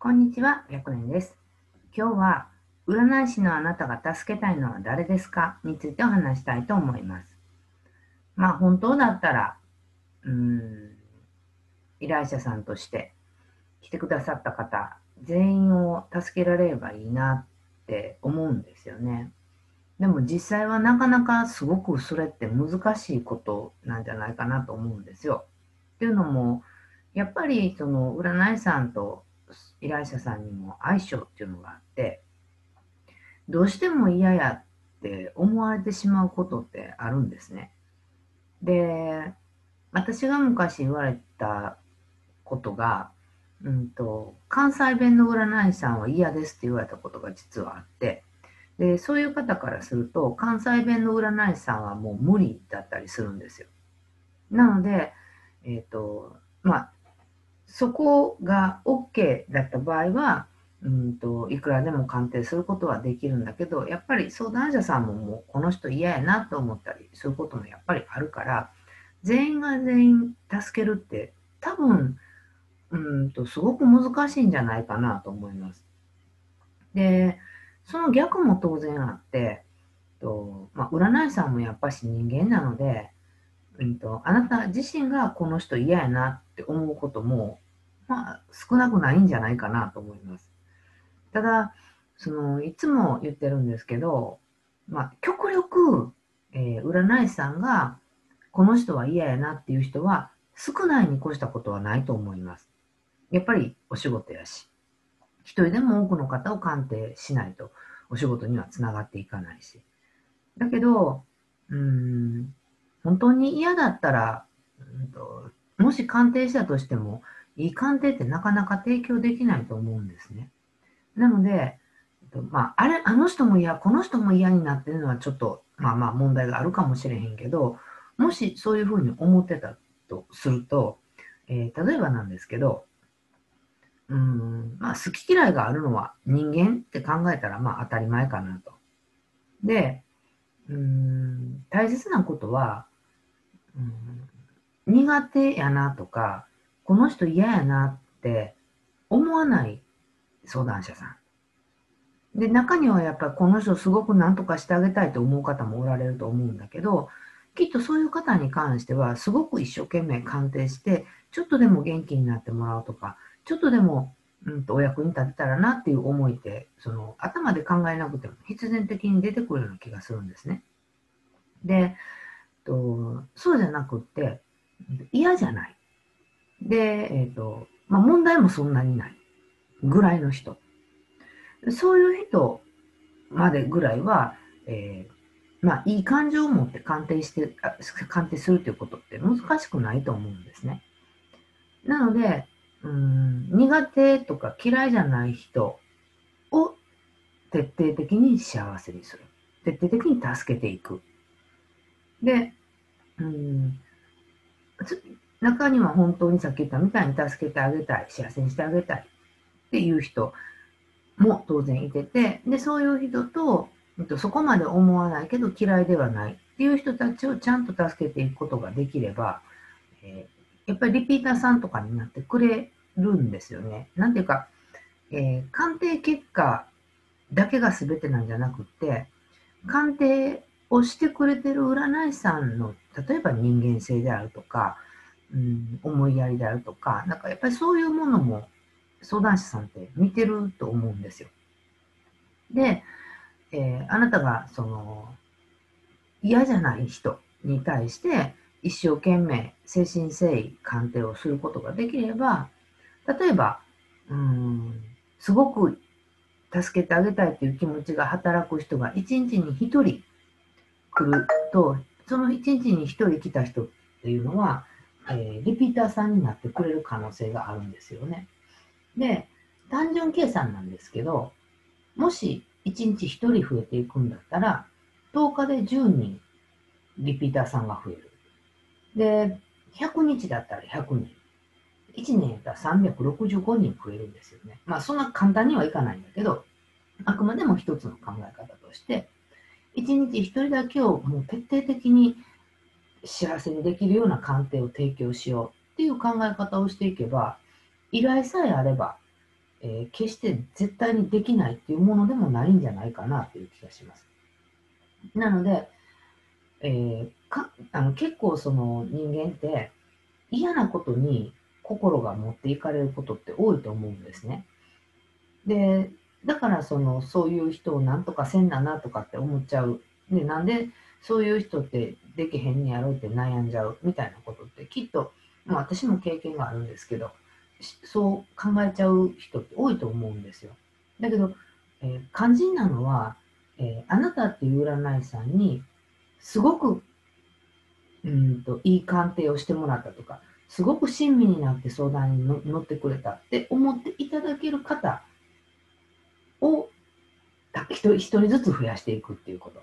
こんにちは、白年です。今日は、占い師のあなたが助けたいのは誰ですか？についてお話したいと思います。まあ、本当だったら、うーん、依頼者さんとして来てくださった方、全員を助けられればいいなって思うんですよね。でも実際はなかなかすごくそれって難しいことなんじゃないかなと思うんですよ。っていうのも、やっぱりその占い師さんと依頼者さんにも相性っていうのがあって、どうしても嫌やって思われてしまうことってあるんですね。で、私が昔言われたことが、うんと、関西弁の占い師さんは嫌ですって言われたことが実はあって、で、そういう方からすると、関西弁の占い師さんはもう無理だったりするんですよ。なので、え、ー、と、まあ、そこが OK だった場合は、うんと、いくらでも鑑定することはできるんだけど、やっぱり相談者さんももうこの人嫌やなと思ったりすることもやっぱりあるから、全員が全員助けるって多分、うんと、すごく難しいんじゃないかなと思います。で、その逆も当然あって、とまあ、占い師さんもやっぱし人間なので、うんと、あなた自身がこの人嫌やなって思うことも、まあ、少なくないんじゃないかなと思います。ただ、その、いつも言ってるんですけど、まあ、極力、えー、占い師さんが、この人は嫌やなっていう人は、少ないに越したことはないと思います。やっぱりお仕事やし。一人でも多くの方を鑑定しないとお仕事にはつながっていかないし。だけど、うん、本当に嫌だったら、うんと、もし鑑定したとしても、いい鑑定ってなかなか提供できないと思うんですね。なので、まあ、あれ、あの人も嫌、この人も嫌になってるのはちょっと、まあまあ問題があるかもしれへんけど、もしそういうふうに思ってたとすると、えー、例えばなんですけど、うん、まあ、好き嫌いがあるのは人間って考えたらまあ当たり前かなと。で、うん、大切なことは、うん、苦手やなとか、この人嫌やなって思わない相談者さん。で、中にはやっぱりこの人すごく何とかしてあげたいと思う方もおられると思うんだけど、きっとそういう方に関しては、すごく一生懸命鑑定して、ちょっとでも元気になってもらうとか、ちょっとでも、うんと、お役に立てたらなっていう思いって、その、頭で考えなくても必然的に出てくるような気がするんですね。で、とそうじゃなくって、嫌じゃない。で、えっ、ー、と、まあ、問題もそんなにないぐらいの人。そういう人までぐらいは、えー、まあ、いい感情を持って鑑定して、鑑定するということって難しくないと思うんですね。なので、うん苦手とか嫌いじゃない人を徹底的に幸せにする。徹底的に助けていく。で、うん、中には本当にさっき言ったみたいに助けてあげたい、幸せにしてあげたいっていう人も当然いてて、で、そういう人と、そこまで思わないけど嫌いではないっていう人たちをちゃんと助けていくことができれば、えー、やっぱりリピーターさんとかになってくれるんですよね。なんていうか、えー、鑑定結果だけが全てなんじゃなくて、鑑定をしてくれてる占い師さんの、例えば人間性であるとか、うん、思いやりであるとか、なんかやっぱりそういうものも相談師さんって見てると思うんですよ。で、えー、あなたがその嫌じゃない人に対して一生懸命精神誠意鑑定をすることができれば、例えば、うん、すごく助けてあげたいという気持ちが働く人が一日に一人来ると、その一日に一人来た人っていうのは、えー、リピーターさんになってくれる可能性があるんですよね。で、単純計算なんですけど、もし1日1人増えていくんだったら、10日で10人リピーターさんが増える。で、100日だったら100人。1年やったら365人増えるんですよね。まあそんな簡単にはいかないんだけど、あくまでも一つの考え方として、一日一人だけをもう徹底的に幸せにできるような鑑定を提供しようっていう考え方をしていけば、依頼さえあれば、えー、決して絶対にできないっていうものでもないんじゃないかなっていう気がします。なので、えー、かあの結構その人間って嫌なことに心が持っていかれることって多いと思うんですね。で、だからそのそういう人をなんとかせんななとかって思っちゃう。で、なんでそういう人ってできへんにやろうって悩んじゃうみたいなことってきっと、まあ、私も経験があるんですけど、そう考えちゃう人って多いと思うんですよ。だけど、えー、肝心なのは、えー、あなたっていう占い師さんにすごくうんといい鑑定をしてもらったとか、すごく親身になって相談に乗ってくれたって思っていただける方を一人ずつ増やしていくっていうこと。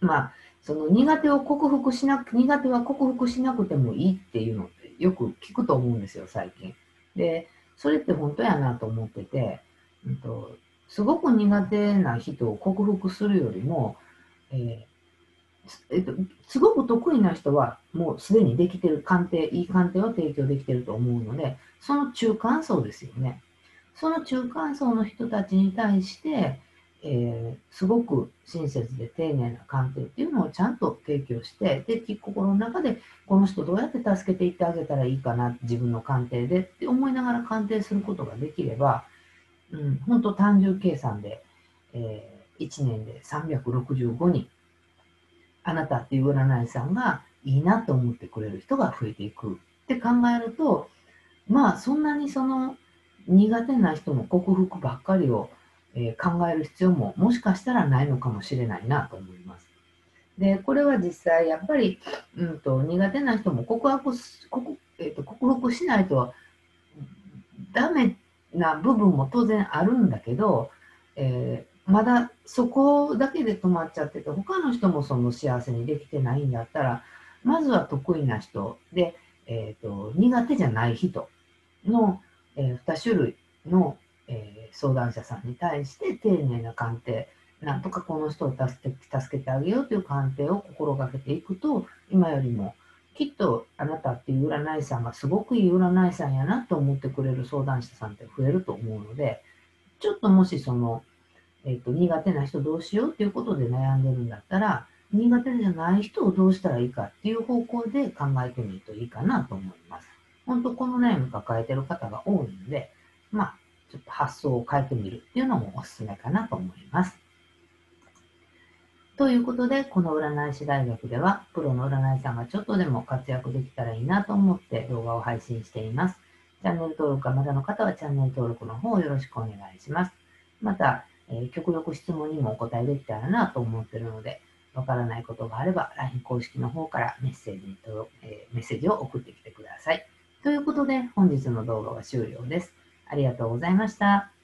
まあ、その苦手を克服しなく、苦手は克服しなくてもいいっていうのってよく聞くと思うんですよ、最近。で、それって本当やなと思ってて、うんと、すごく苦手な人を克服するよりも、えー、えっと、すごく得意な人はもうすでにできてる鑑定、いい鑑定を提供できてると思うので、その中間層ですよね。その中間層の人たちに対して、えー、すごく親切で丁寧な鑑定っていうのをちゃんと提供して、で、心の中で、この人どうやって助けていってあげたらいいかな、自分の鑑定でって思いながら鑑定することができれば、うん、本当単純計算で、えー、1年で365人、あなたっていう占い師さんがいいなと思ってくれる人が増えていく。って考えると、まあそんなにその苦手な人の克服ばっかりをえ考える必要ももしかしたらないのかもしれないなと思います。で、これは実際やっぱり、うんと、苦手な人も告白克,、えーと、克服しないとダメな部分も当然あるんだけど、えー、まだそこだけで止まっちゃってて、他の人もその幸せにできてないんだったら、まずは得意な人で、えーと、苦手じゃない人の、え、2種類のえ、相談者さんに対して丁寧な鑑定、なんとかこの人を助け助けてあげようという鑑定を心がけていくと、今よりもきっとあなたっていう占い師さんがすごくいい占い師さんやなと思ってくれる相談者さんって増えると思うので、ちょっともしその、えっ、ー、と、苦手な人どうしようっていうことで悩んでるんだったら、苦手じゃない人をどうしたらいいかっていう方向で考えてみるといいかなと思います。本当この悩み抱えてる方が多いので、まあ、ちょっと発想を変えてみるっていうのもおすすめかなと思います。ということで、この占い師大学では、プロの占い師さんがちょっとでも活躍できたらいいなと思って動画を配信しています。チャンネル登録がまだの方はチャンネル登録の方よろしくお願いします。また、えー、極力質問にもお答えできたらなと思っているので、わからないことがあれば LINE 公式の方からメッセージにと、えー、メッセージを送ってきてください。ということで、本日の動画は終了です。ありがとうございました。